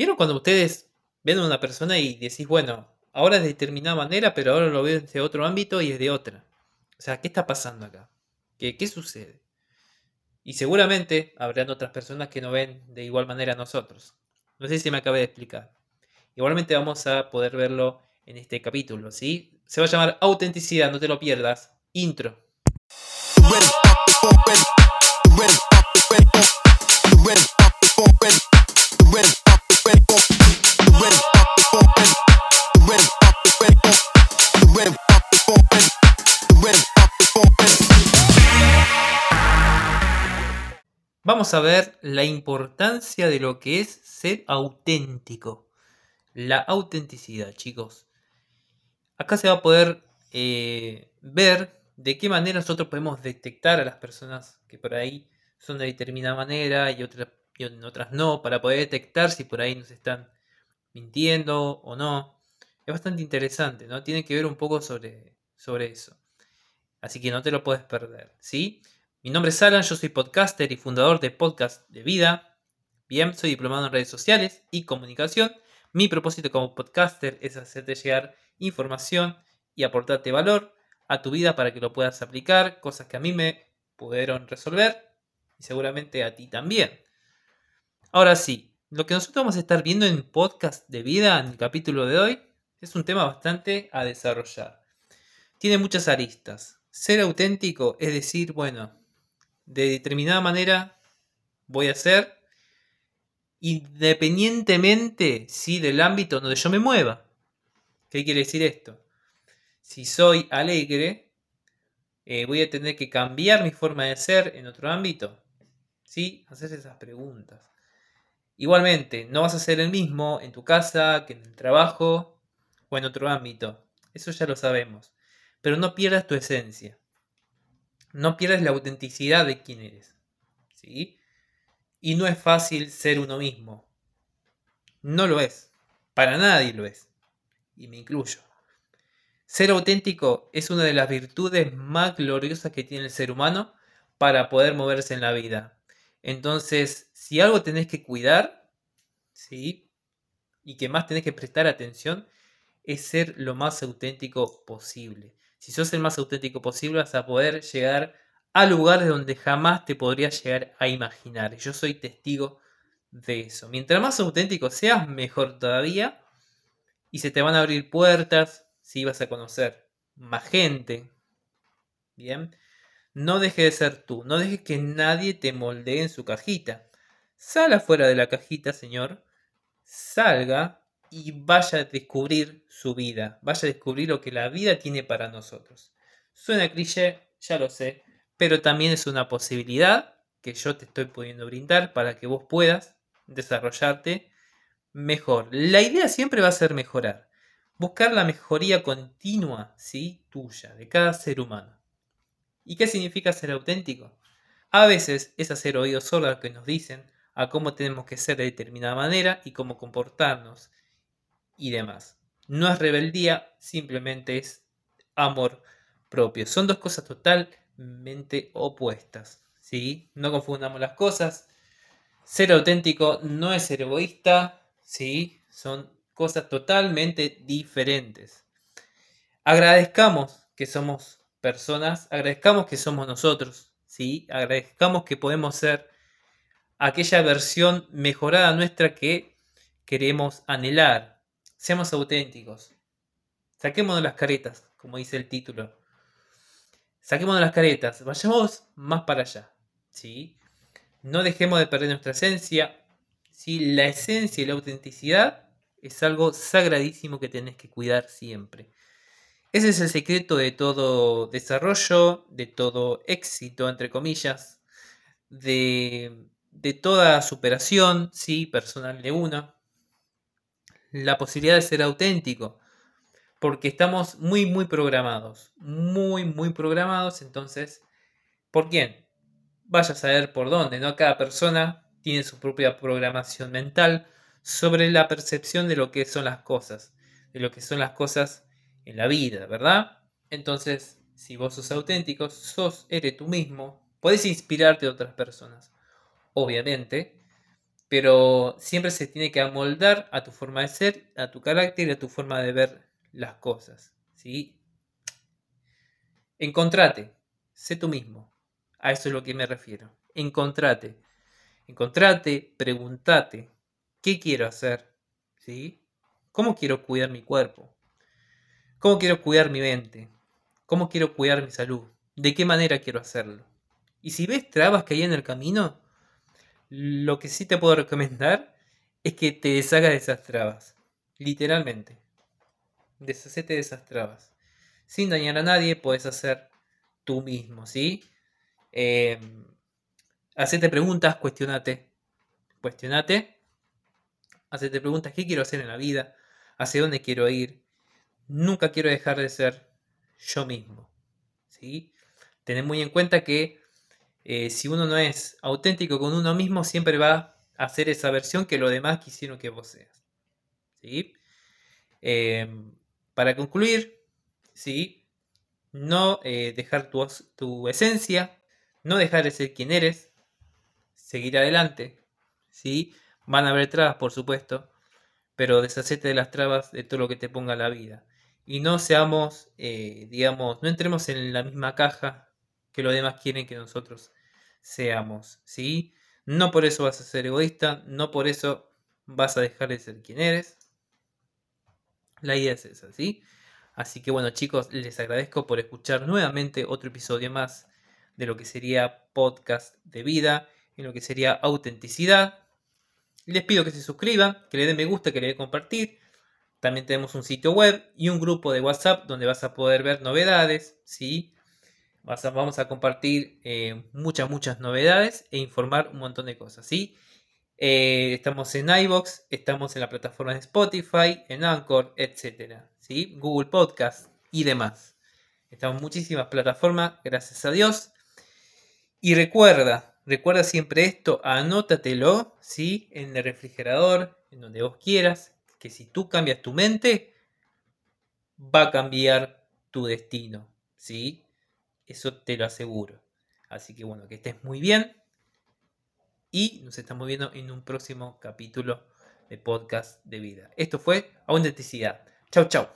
¿Vieron cuando ustedes ven a una persona y decís, bueno, ahora es de determinada manera, pero ahora lo veo desde otro ámbito y es de otra? O sea, ¿qué está pasando acá? ¿Qué, qué sucede? Y seguramente habrán otras personas que no ven de igual manera a nosotros. No sé si me acabé de explicar. Igualmente vamos a poder verlo en este capítulo, ¿sí? Se va a llamar autenticidad, no te lo pierdas. Intro. Vamos a ver la importancia de lo que es ser auténtico. La autenticidad, chicos. Acá se va a poder eh, ver de qué manera nosotros podemos detectar a las personas que por ahí son de determinada manera y, y en otras no, para poder detectar si por ahí nos están mintiendo o no. Es bastante interesante, ¿no? Tiene que ver un poco sobre, sobre eso. Así que no te lo puedes perder, ¿sí? Mi nombre es Alan, yo soy podcaster y fundador de Podcast de Vida. Bien, soy diplomado en redes sociales y comunicación. Mi propósito como podcaster es hacerte llegar información y aportarte valor a tu vida para que lo puedas aplicar, cosas que a mí me pudieron resolver y seguramente a ti también. Ahora sí, lo que nosotros vamos a estar viendo en podcast de vida en el capítulo de hoy es un tema bastante a desarrollar. Tiene muchas aristas. Ser auténtico es decir, bueno, de determinada manera voy a ser independientemente si del ámbito donde yo me mueva. ¿Qué quiere decir esto? Si soy alegre, eh, voy a tener que cambiar mi forma de ser en otro ámbito. ¿Sí? Hacer esas preguntas. Igualmente, no vas a ser el mismo en tu casa que en el trabajo o en otro ámbito. Eso ya lo sabemos. Pero no pierdas tu esencia no pierdes la autenticidad de quién eres. ¿sí? Y no es fácil ser uno mismo. No lo es. Para nadie lo es. Y me incluyo. Ser auténtico es una de las virtudes más gloriosas que tiene el ser humano para poder moverse en la vida. Entonces, si algo tenés que cuidar, ¿sí? Y que más tenés que prestar atención, es ser lo más auténtico posible si sos el más auténtico posible, vas a poder llegar a lugares donde jamás te podrías llegar a imaginar. Yo soy testigo de eso. Mientras más auténtico seas, mejor todavía. Y se te van a abrir puertas, si vas a conocer más gente. Bien. No dejes de ser tú. No dejes que nadie te moldee en su cajita. Sal afuera de la cajita, señor. Salga y vaya a descubrir su vida, vaya a descubrir lo que la vida tiene para nosotros. Suena cliché, ya lo sé, pero también es una posibilidad que yo te estoy pudiendo brindar para que vos puedas desarrollarte mejor. La idea siempre va a ser mejorar, buscar la mejoría continua, ¿sí? Tuya, de cada ser humano. ¿Y qué significa ser auténtico? A veces es hacer oídos sordos a lo que nos dicen, a cómo tenemos que ser de determinada manera y cómo comportarnos y demás. No es rebeldía, simplemente es amor propio. Son dos cosas totalmente opuestas. ¿sí? No confundamos las cosas. Ser auténtico no es ser egoísta. ¿sí? Son cosas totalmente diferentes. Agradezcamos que somos personas, agradezcamos que somos nosotros, ¿sí? agradezcamos que podemos ser aquella versión mejorada nuestra que queremos anhelar, Seamos auténticos. Saquemos las caretas, como dice el título. Saquemos las caretas, vayamos más para allá. ¿sí? No dejemos de perder nuestra esencia. ¿sí? La esencia y la autenticidad es algo sagradísimo que tenés que cuidar siempre. Ese es el secreto de todo desarrollo, de todo éxito, entre comillas, de, de toda superación ¿sí? personal de uno la posibilidad de ser auténtico. Porque estamos muy, muy programados. Muy, muy programados. Entonces, ¿por quién? Vaya a saber por dónde, ¿no? Cada persona tiene su propia programación mental sobre la percepción de lo que son las cosas. De lo que son las cosas en la vida, ¿verdad? Entonces, si vos sos auténtico, sos, eres tú mismo, podés inspirarte de otras personas. Obviamente, pero siempre se tiene que amoldar a tu forma de ser, a tu carácter y a tu forma de ver las cosas. ¿sí? Encontrate, sé tú mismo. A eso es lo que me refiero. Encontrate. Encontrate, preguntate, ¿qué quiero hacer? ¿Sí? ¿Cómo quiero cuidar mi cuerpo? ¿Cómo quiero cuidar mi mente? ¿Cómo quiero cuidar mi salud? ¿De qué manera quiero hacerlo? Y si ves trabas que hay en el camino, lo que sí te puedo recomendar es que te deshagas de esas trabas. Literalmente. Deshacete de esas trabas. Sin dañar a nadie, puedes hacer tú mismo, ¿sí? Eh, hacete preguntas, cuestionate. Cuestionate. Hacete preguntas, ¿qué quiero hacer en la vida? ¿Hacia dónde quiero ir? Nunca quiero dejar de ser yo mismo. ¿sí? Tened muy en cuenta que eh, si uno no es auténtico con uno mismo, siempre va a hacer esa versión que los demás quisieron que vos seas. Em, para concluir, ¿sí? no eh, dejar tu, tu, esencia, no dejar de ser quien eres, seguir adelante. ¿sí? Van a haber trabas, por supuesto, pero deshacete de las trabas de todo lo que te ponga la vida. Y no seamos, eh, digamos, no entremos en la misma caja que los demás quieren que nosotros seamos, ¿sí? No por eso vas a ser egoísta, no por eso vas a dejar de ser quien eres. La idea es esa, ¿sí? Así que bueno chicos, les agradezco por escuchar nuevamente otro episodio más de lo que sería podcast de vida, en lo que sería autenticidad. Les pido que se suscriban, que le den me gusta, que le den compartir. También tenemos un sitio web y un grupo de WhatsApp donde vas a poder ver novedades, ¿sí? Vamos a compartir eh, muchas, muchas novedades e informar un montón de cosas, ¿sí? Eh, estamos en iBox, estamos en la plataforma de Spotify, en Anchor, etcétera, ¿sí? Google Podcast y demás. Estamos en muchísimas plataformas, gracias a Dios. Y recuerda, recuerda siempre esto, anótatelo, ¿sí? En el refrigerador, en donde vos quieras, que si tú cambias tu mente, va a cambiar tu destino, ¿sí? Eso te lo aseguro. Así que bueno, que estés muy bien. Y nos estamos viendo en un próximo capítulo de podcast de vida. Esto fue Autenticidad. Chau, chau.